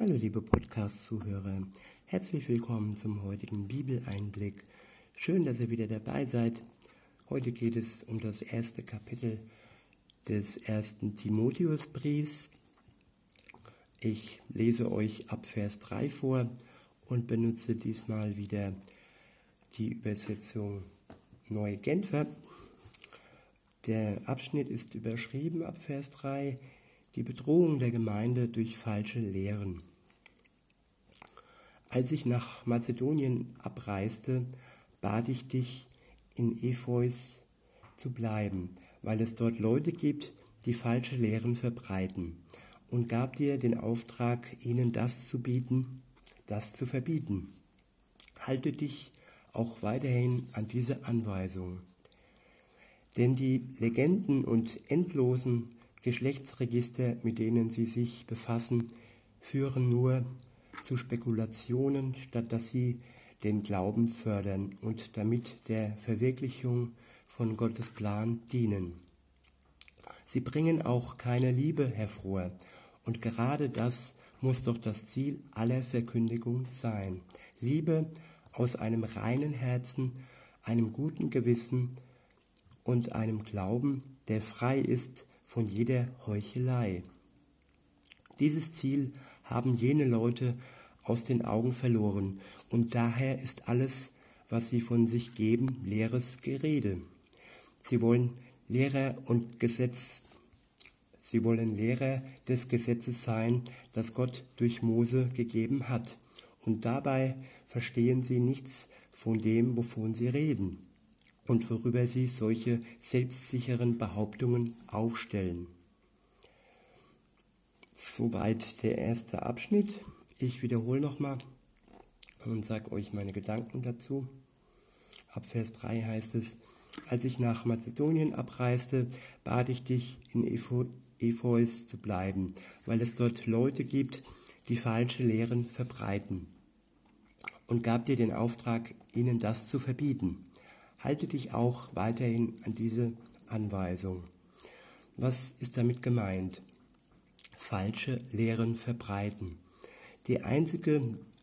Hallo liebe Podcast-Zuhörer, herzlich willkommen zum heutigen Bibeleinblick. Schön, dass ihr wieder dabei seid. Heute geht es um das erste Kapitel des ersten Timotheusbriefs. Ich lese euch ab Vers 3 vor und benutze diesmal wieder die Übersetzung Neue Genfer. Der Abschnitt ist überschrieben ab Vers 3, die Bedrohung der Gemeinde durch falsche Lehren. Als ich nach Mazedonien abreiste, bat ich dich, in Epheus zu bleiben, weil es dort Leute gibt, die falsche Lehren verbreiten, und gab dir den Auftrag, ihnen das zu bieten, das zu verbieten. Halte dich auch weiterhin an diese Anweisung. Denn die Legenden und endlosen Geschlechtsregister, mit denen sie sich befassen, führen nur zu Spekulationen, statt dass sie den Glauben fördern und damit der Verwirklichung von Gottes Plan dienen. Sie bringen auch keine Liebe hervor, und gerade das muss doch das Ziel aller Verkündigung sein. Liebe aus einem reinen Herzen, einem guten Gewissen und einem Glauben, der frei ist von jeder Heuchelei. Dieses Ziel haben jene Leute aus den Augen verloren, und daher ist alles, was sie von sich geben, leeres Gerede. Sie wollen Lehrer und Gesetz, sie wollen Lehrer des Gesetzes sein, das Gott durch Mose gegeben hat, und dabei verstehen sie nichts von dem, wovon sie reden und worüber sie solche selbstsicheren Behauptungen aufstellen. Soweit der erste Abschnitt. Ich wiederhole nochmal und sage euch meine Gedanken dazu. Ab Vers 3 heißt es, als ich nach Mazedonien abreiste, bat ich dich, in Epheus zu bleiben, weil es dort Leute gibt, die falsche Lehren verbreiten, und gab dir den Auftrag, ihnen das zu verbieten. Halte dich auch weiterhin an diese Anweisung. Was ist damit gemeint? Falsche Lehren verbreiten. Die einzige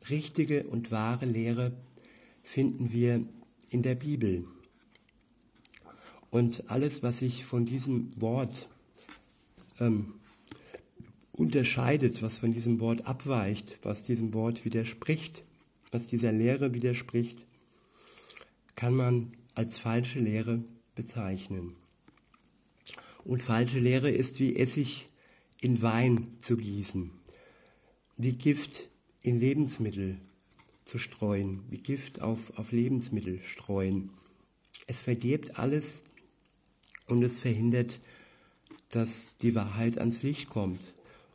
richtige und wahre Lehre finden wir in der Bibel. Und alles, was sich von diesem Wort ähm, unterscheidet, was von diesem Wort abweicht, was diesem Wort widerspricht, was dieser Lehre widerspricht, kann man als falsche Lehre bezeichnen. Und falsche Lehre ist wie Essig in Wein zu gießen wie Gift in Lebensmittel zu streuen, wie Gift auf, auf Lebensmittel streuen. Es verdirbt alles und es verhindert, dass die Wahrheit ans Licht kommt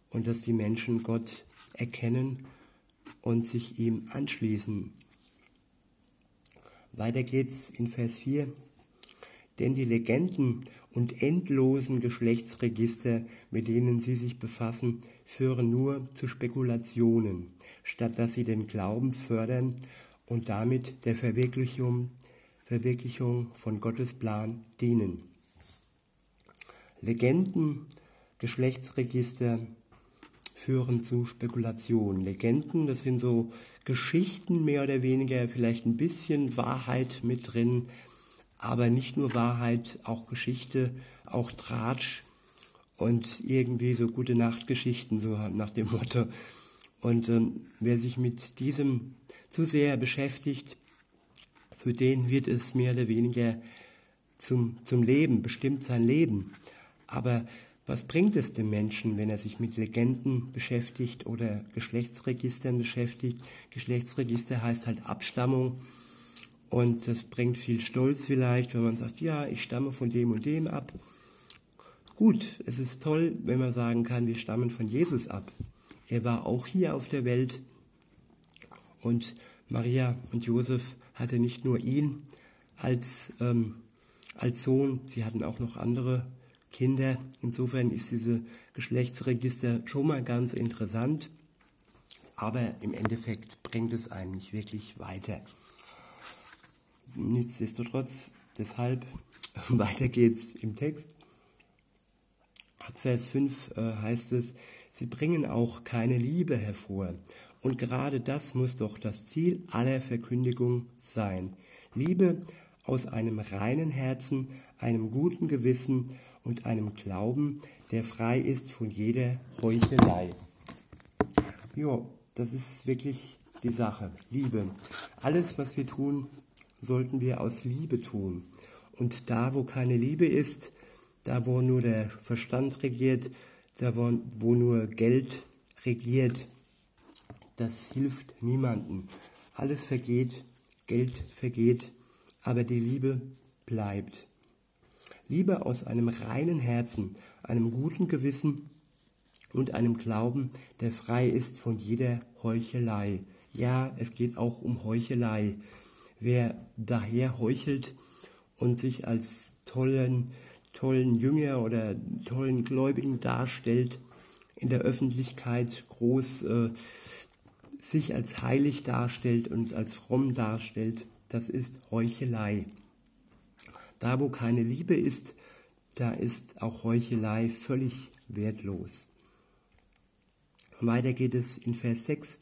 und dass die Menschen Gott erkennen und sich ihm anschließen. Weiter geht's in Vers 4. Denn die Legenden und endlosen Geschlechtsregister, mit denen sie sich befassen, führen nur zu Spekulationen, statt dass sie den Glauben fördern und damit der Verwirklichung, Verwirklichung von Gottes Plan dienen. Legenden, Geschlechtsregister führen zu Spekulationen. Legenden, das sind so Geschichten mehr oder weniger, vielleicht ein bisschen Wahrheit mit drin, aber nicht nur Wahrheit, auch Geschichte, auch Tratsch und irgendwie so gute Nachtgeschichten, so nach dem Motto. Und ähm, wer sich mit diesem zu sehr beschäftigt, für den wird es mehr oder weniger zum, zum Leben, bestimmt sein Leben. Aber was bringt es dem Menschen, wenn er sich mit Legenden beschäftigt oder Geschlechtsregistern beschäftigt? Geschlechtsregister heißt halt Abstammung und das bringt viel Stolz vielleicht, wenn man sagt, ja, ich stamme von dem und dem ab. Gut, es ist toll, wenn man sagen kann, wir stammen von Jesus ab. Er war auch hier auf der Welt und Maria und Josef hatte nicht nur ihn als, ähm, als Sohn, sie hatten auch noch andere Kinder. Insofern ist diese Geschlechtsregister schon mal ganz interessant, aber im Endeffekt bringt es einen nicht wirklich weiter. Nichtsdestotrotz, deshalb, weiter geht's im Text. Ab Vers 5 äh, heißt es, Sie bringen auch keine Liebe hervor. Und gerade das muss doch das Ziel aller Verkündigung sein. Liebe aus einem reinen Herzen, einem guten Gewissen und einem Glauben, der frei ist von jeder Heuchelei. Ja, das ist wirklich die Sache. Liebe. Alles, was wir tun, sollten wir aus Liebe tun. Und da, wo keine Liebe ist, da, wo nur der Verstand regiert, da, wo, wo nur Geld regiert, das hilft niemandem. Alles vergeht, Geld vergeht, aber die Liebe bleibt. Liebe aus einem reinen Herzen, einem guten Gewissen und einem Glauben, der frei ist von jeder Heuchelei. Ja, es geht auch um Heuchelei. Wer daher heuchelt und sich als tollen, tollen Jünger oder tollen Gläubigen darstellt, in der Öffentlichkeit groß äh, sich als heilig darstellt und als fromm darstellt, das ist Heuchelei. Da, wo keine Liebe ist, da ist auch Heuchelei völlig wertlos. Weiter geht es in Vers 6.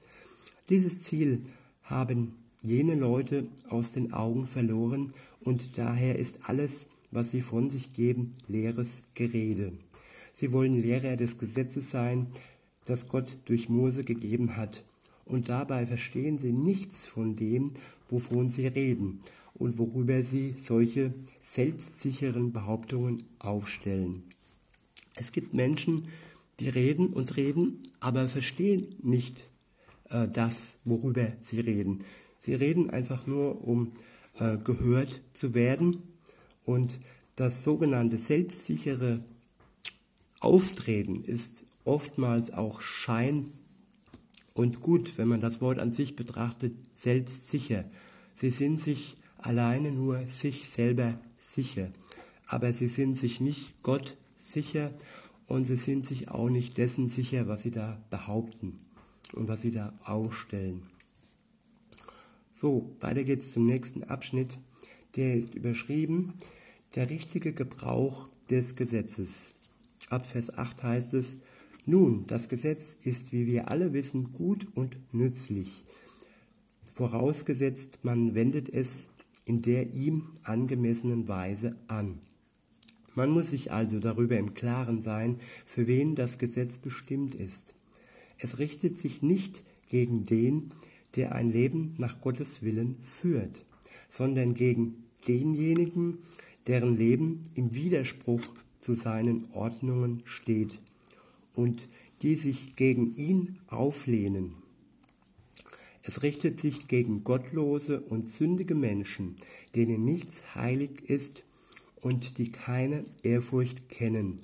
Dieses Ziel haben jene Leute aus den Augen verloren und daher ist alles, was sie von sich geben, leeres Gerede. Sie wollen Lehrer des Gesetzes sein, das Gott durch Mose gegeben hat, und dabei verstehen sie nichts von dem, wovon sie reden und worüber sie solche selbstsicheren Behauptungen aufstellen. Es gibt Menschen, die reden und reden, aber verstehen nicht äh, das, worüber sie reden. Sie reden einfach nur, um äh, gehört zu werden. Und das sogenannte selbstsichere Auftreten ist oftmals auch Schein und gut, wenn man das Wort an sich betrachtet, selbstsicher. Sie sind sich alleine nur sich selber sicher, aber sie sind sich nicht Gott sicher und sie sind sich auch nicht dessen sicher, was sie da behaupten und was sie da ausstellen. So, weiter geht's zum nächsten Abschnitt. Der ist überschrieben, der richtige Gebrauch des Gesetzes. Ab Vers 8 heißt es, nun, das Gesetz ist, wie wir alle wissen, gut und nützlich, vorausgesetzt man wendet es in der ihm angemessenen Weise an. Man muss sich also darüber im Klaren sein, für wen das Gesetz bestimmt ist. Es richtet sich nicht gegen den, der ein Leben nach Gottes Willen führt, sondern gegen denjenigen, deren Leben im Widerspruch zu seinen Ordnungen steht und die sich gegen ihn auflehnen. Es richtet sich gegen gottlose und sündige Menschen, denen nichts heilig ist und die keine Ehrfurcht kennen,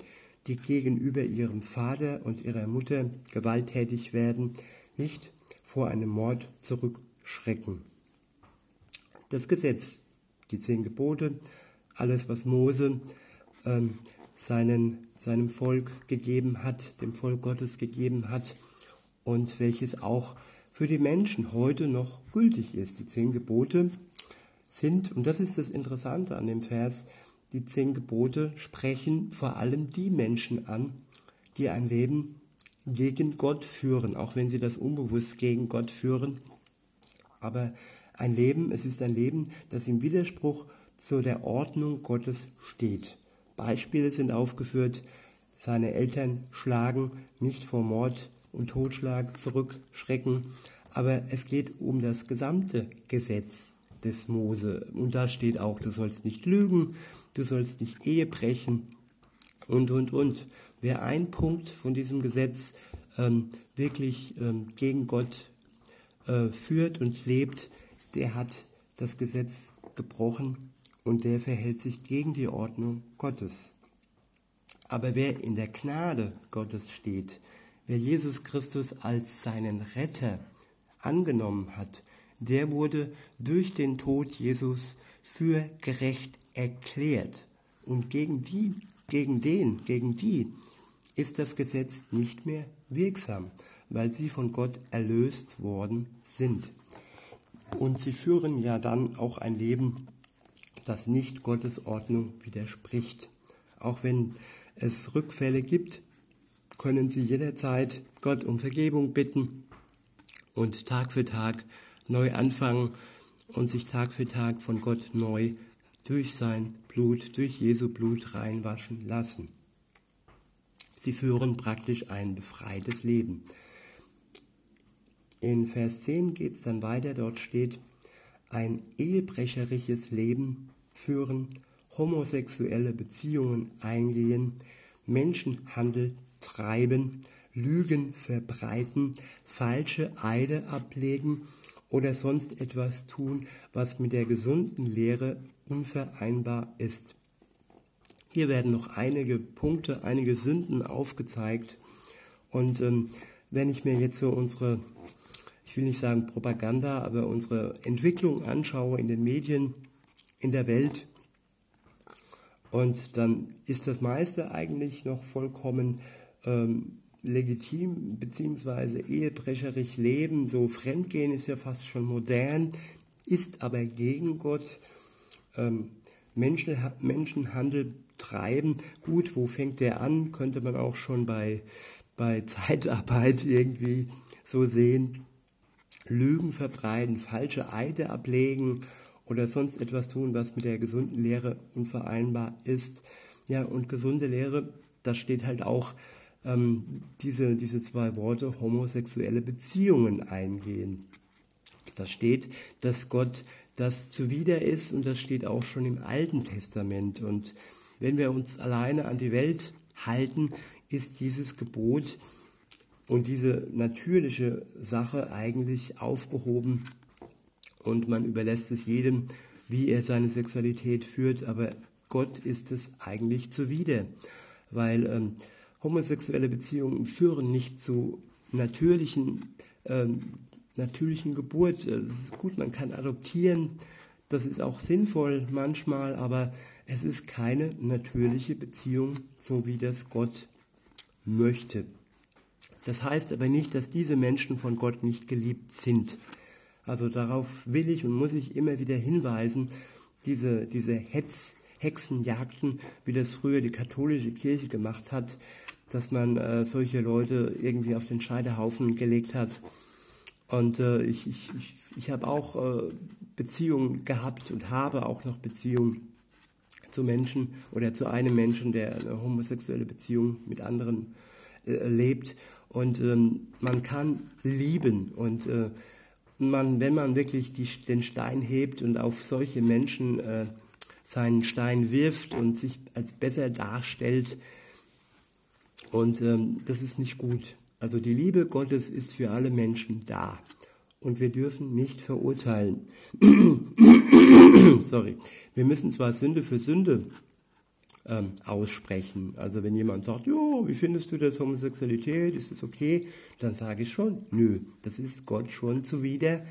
die gegenüber ihrem Vater und ihrer Mutter gewalttätig werden, nicht vor einem Mord zurückschrecken. Das Gesetz, die zehn Gebote, alles, was Mose ähm, seinen, seinem Volk gegeben hat, dem Volk Gottes gegeben hat und welches auch für die Menschen heute noch gültig ist. Die zehn Gebote sind, und das ist das Interessante an dem Vers, die zehn Gebote sprechen vor allem die Menschen an, die ein Leben gegen Gott führen, auch wenn sie das unbewusst gegen Gott führen. Aber ein Leben, es ist ein Leben, das im Widerspruch zu der Ordnung Gottes steht. Beispiele sind aufgeführt, seine Eltern schlagen, nicht vor Mord und Totschlag zurückschrecken, aber es geht um das gesamte Gesetz des Mose. Und da steht auch, du sollst nicht lügen, du sollst nicht Ehe brechen und, und, und. Wer ein Punkt von diesem Gesetz ähm, wirklich ähm, gegen Gott äh, führt und lebt, der hat das Gesetz gebrochen und der verhält sich gegen die Ordnung Gottes. Aber wer in der Gnade Gottes steht, wer Jesus Christus als seinen Retter angenommen hat, der wurde durch den Tod Jesus für gerecht erklärt. Und gegen die, gegen den, gegen die ist das Gesetz nicht mehr wirksam, weil sie von Gott erlöst worden sind. Und sie führen ja dann auch ein Leben, das nicht Gottes Ordnung widerspricht. Auch wenn es Rückfälle gibt, können Sie jederzeit Gott um Vergebung bitten und Tag für Tag neu anfangen und sich Tag für Tag von Gott neu durch sein Blut, durch Jesu Blut reinwaschen lassen. Sie führen praktisch ein befreites Leben. In Vers 10 geht es dann weiter, dort steht, ein ehebrecherisches Leben führen, homosexuelle Beziehungen eingehen, Menschenhandel treiben, Lügen verbreiten, falsche Eide ablegen oder sonst etwas tun, was mit der gesunden Lehre unvereinbar ist. Hier werden noch einige Punkte, einige Sünden aufgezeigt. Und ähm, wenn ich mir jetzt so unsere, ich will nicht sagen Propaganda, aber unsere Entwicklung anschaue in den Medien, in der Welt, und dann ist das meiste eigentlich noch vollkommen ähm, legitim, beziehungsweise ehebrecherisch leben, so Fremdgehen ist ja fast schon modern, ist aber gegen Gott. Ähm, Menschen, Menschenhandel treiben, gut, wo fängt der an, könnte man auch schon bei, bei Zeitarbeit irgendwie so sehen. Lügen verbreiten, falsche Eide ablegen oder sonst etwas tun, was mit der gesunden Lehre unvereinbar ist. Ja, und gesunde Lehre, da steht halt auch ähm, diese, diese zwei Worte homosexuelle Beziehungen eingehen. Da steht, dass Gott das zuwider ist und das steht auch schon im Alten Testament. Und wenn wir uns alleine an die Welt halten, ist dieses Gebot und diese natürliche Sache eigentlich aufgehoben und man überlässt es jedem, wie er seine Sexualität führt, aber Gott ist es eigentlich zuwider, weil ähm, homosexuelle Beziehungen führen nicht zu natürlichen, ähm, natürlichen Geburt. Ist gut, man kann adoptieren, das ist auch sinnvoll manchmal, aber es ist keine natürliche Beziehung, so wie das Gott möchte. Das heißt aber nicht, dass diese Menschen von Gott nicht geliebt sind. Also darauf will ich und muss ich immer wieder hinweisen, diese, diese Hetz, Hexenjagden, wie das früher die katholische Kirche gemacht hat, dass man äh, solche Leute irgendwie auf den Scheidehaufen gelegt hat. Und äh, ich, ich, ich, ich habe auch äh, Beziehungen gehabt und habe auch noch Beziehungen zu Menschen oder zu einem Menschen, der eine homosexuelle Beziehung mit anderen äh, lebt. Und ähm, man kann lieben und äh, man, wenn man wirklich die, den Stein hebt und auf solche Menschen äh, seinen Stein wirft und sich als besser darstellt, und ähm, das ist nicht gut. Also die Liebe Gottes ist für alle Menschen da und wir dürfen nicht verurteilen. Sorry. Wir müssen zwar Sünde für Sünde ähm, aussprechen. Also wenn jemand sagt, jo, wie findest du das Homosexualität, ist es okay? Dann sage ich schon, nö, das ist Gott schon zuwider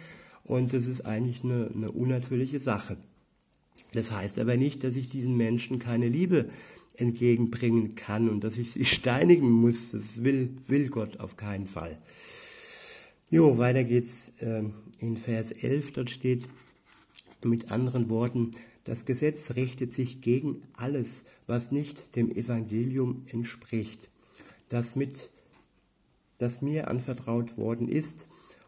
und das ist eigentlich eine, eine unnatürliche Sache. Das heißt aber nicht, dass ich diesen Menschen keine Liebe entgegenbringen kann und dass ich sie steinigen muss. Das will, will Gott auf keinen Fall. Jo, weiter geht's äh, in Vers 11, dort steht mit anderen Worten, das Gesetz richtet sich gegen alles, was nicht dem Evangelium entspricht, das, mit, das mir anvertraut worden ist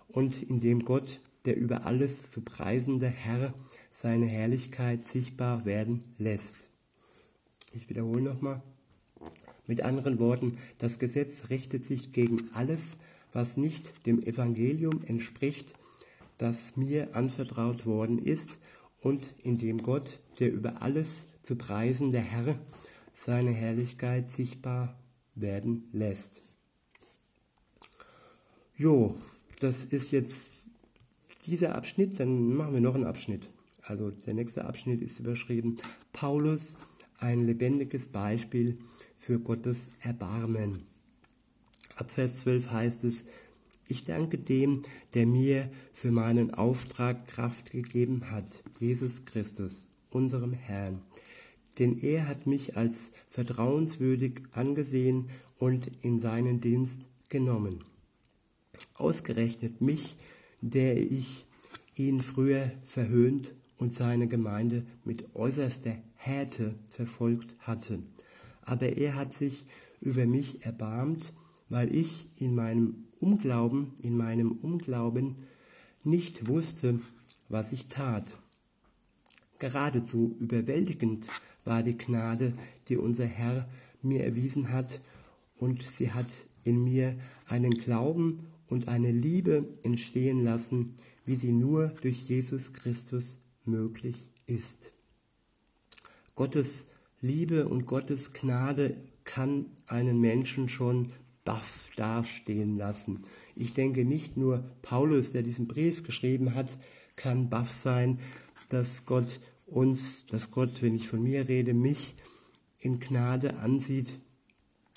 und in dem Gott, der über alles zu preisende Herr, seine Herrlichkeit sichtbar werden lässt. Ich wiederhole nochmal. Mit anderen Worten, das Gesetz richtet sich gegen alles, was nicht dem Evangelium entspricht, das mir anvertraut worden ist und in dem Gott, der über alles zu preisen der Herr, seine Herrlichkeit sichtbar werden lässt. Jo, das ist jetzt dieser Abschnitt, dann machen wir noch einen Abschnitt. Also der nächste Abschnitt ist überschrieben Paulus, ein lebendiges Beispiel für Gottes Erbarmen. Ab Vers 12 heißt es, ich danke dem, der mir für meinen Auftrag Kraft gegeben hat, Jesus Christus, unserem Herrn. Denn er hat mich als vertrauenswürdig angesehen und in seinen Dienst genommen. Ausgerechnet mich, der ich ihn früher verhöhnt und seine Gemeinde mit äußerster Härte verfolgt hatte. Aber er hat sich über mich erbarmt weil ich in meinem Unglauben, in meinem Unglauben nicht wusste, was ich tat. Geradezu überwältigend war die Gnade, die unser Herr mir erwiesen hat, und sie hat in mir einen Glauben und eine Liebe entstehen lassen, wie sie nur durch Jesus Christus möglich ist. Gottes Liebe und Gottes Gnade kann einen Menschen schon baff dastehen lassen. Ich denke nicht nur Paulus, der diesen Brief geschrieben hat, kann baff sein, dass Gott uns, dass Gott, wenn ich von mir rede, mich in Gnade ansieht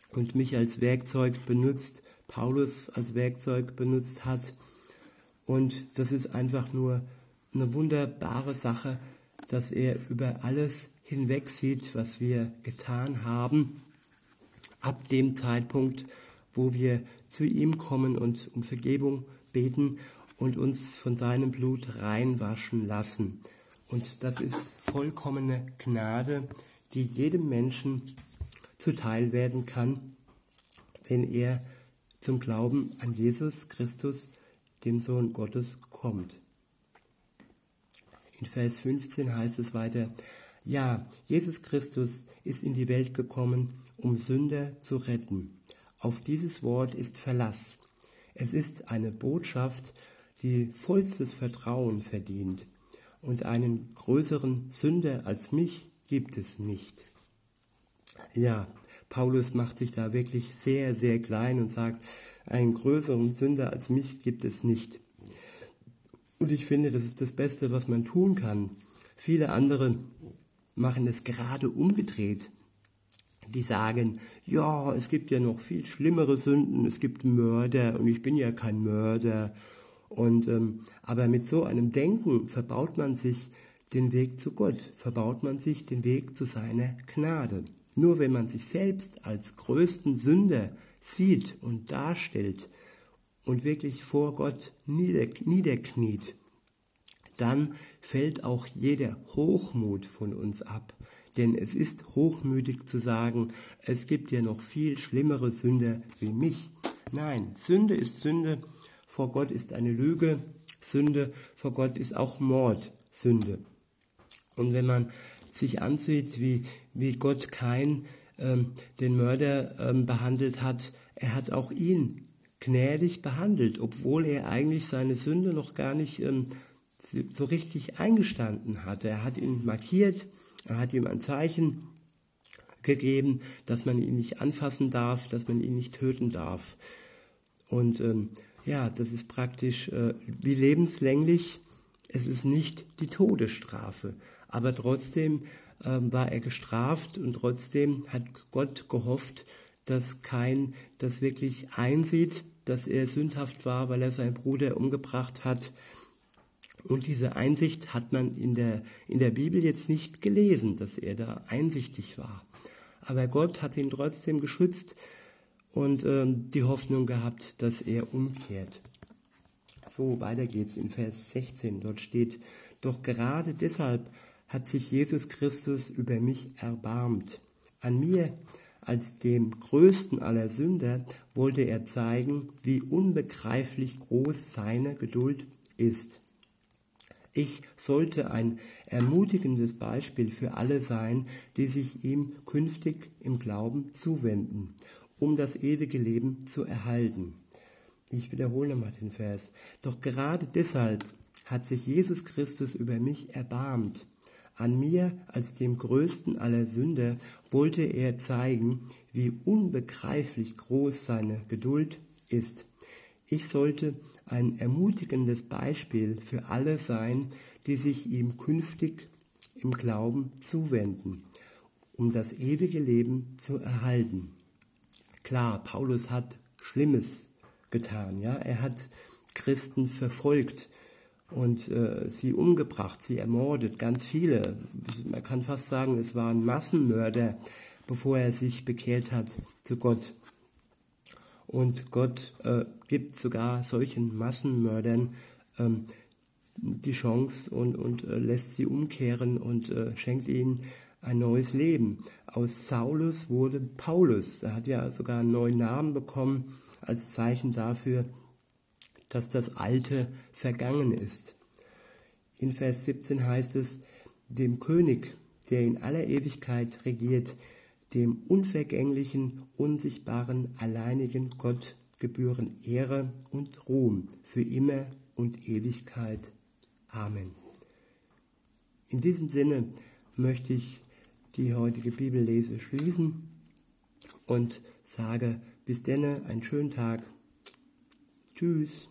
und mich als Werkzeug benutzt, Paulus als Werkzeug benutzt hat. Und das ist einfach nur eine wunderbare Sache, dass er über alles hinweg sieht, was wir getan haben, ab dem Zeitpunkt, wo wir zu ihm kommen und um Vergebung beten und uns von seinem Blut reinwaschen lassen. Und das ist vollkommene Gnade, die jedem Menschen zuteil werden kann, wenn er zum Glauben an Jesus Christus, dem Sohn Gottes, kommt. In Vers 15 heißt es weiter, ja, Jesus Christus ist in die Welt gekommen, um Sünder zu retten. Auf dieses Wort ist Verlass. Es ist eine Botschaft, die vollstes Vertrauen verdient. Und einen größeren Sünder als mich gibt es nicht. Ja, Paulus macht sich da wirklich sehr, sehr klein und sagt, einen größeren Sünder als mich gibt es nicht. Und ich finde, das ist das Beste, was man tun kann. Viele andere machen es gerade umgedreht. Die sagen, ja, es gibt ja noch viel schlimmere Sünden, es gibt Mörder und ich bin ja kein Mörder. Und ähm, aber mit so einem Denken verbaut man sich den Weg zu Gott, verbaut man sich den Weg zu seiner Gnade. Nur wenn man sich selbst als größten Sünder sieht und darstellt und wirklich vor Gott niederkniet, dann fällt auch jeder Hochmut von uns ab. Denn es ist hochmütig zu sagen, es gibt ja noch viel schlimmere Sünder wie mich. Nein, Sünde ist Sünde, vor Gott ist eine Lüge, Sünde, vor Gott ist auch Mord, Sünde. Und wenn man sich ansieht, wie, wie Gott Kain ähm, den Mörder ähm, behandelt hat, er hat auch ihn gnädig behandelt, obwohl er eigentlich seine Sünde noch gar nicht ähm, so richtig eingestanden hatte. Er hat ihn markiert, er hat ihm ein Zeichen gegeben, dass man ihn nicht anfassen darf, dass man ihn nicht töten darf. Und ähm, ja, das ist praktisch äh, wie lebenslänglich. Es ist nicht die Todesstrafe, aber trotzdem äh, war er gestraft und trotzdem hat Gott gehofft, dass kein das wirklich einsieht, dass er sündhaft war, weil er seinen Bruder umgebracht hat und diese Einsicht hat man in der, in der Bibel jetzt nicht gelesen, dass er da einsichtig war. Aber Gott hat ihn trotzdem geschützt und ähm, die Hoffnung gehabt, dass er umkehrt. So, weiter geht's in Vers 16. Dort steht, doch gerade deshalb hat sich Jesus Christus über mich erbarmt. An mir, als dem größten aller Sünder, wollte er zeigen, wie unbegreiflich groß seine Geduld ist. Ich sollte ein ermutigendes Beispiel für alle sein, die sich ihm künftig im Glauben zuwenden, um das ewige Leben zu erhalten. Ich wiederhole mal den Vers. Doch gerade deshalb hat sich Jesus Christus über mich erbarmt. An mir als dem größten aller Sünder wollte er zeigen, wie unbegreiflich groß seine Geduld ist. Ich sollte ein ermutigendes Beispiel für alle sein, die sich ihm künftig im Glauben zuwenden, um das ewige Leben zu erhalten. Klar, Paulus hat Schlimmes getan, ja, er hat Christen verfolgt und äh, sie umgebracht, sie ermordet, ganz viele. Man kann fast sagen, es waren Massenmörder, bevor er sich bekehrt hat zu Gott. Und Gott äh, gibt sogar solchen Massenmördern ähm, die Chance und, und äh, lässt sie umkehren und äh, schenkt ihnen ein neues Leben. Aus Saulus wurde Paulus. Er hat ja sogar einen neuen Namen bekommen als Zeichen dafür, dass das Alte vergangen ist. In Vers 17 heißt es, dem König, der in aller Ewigkeit regiert, dem unvergänglichen, unsichtbaren, alleinigen Gott gebühren Ehre und Ruhm für immer und Ewigkeit. Amen. In diesem Sinne möchte ich die heutige Bibellese schließen und sage bis denne einen schönen Tag. Tschüss.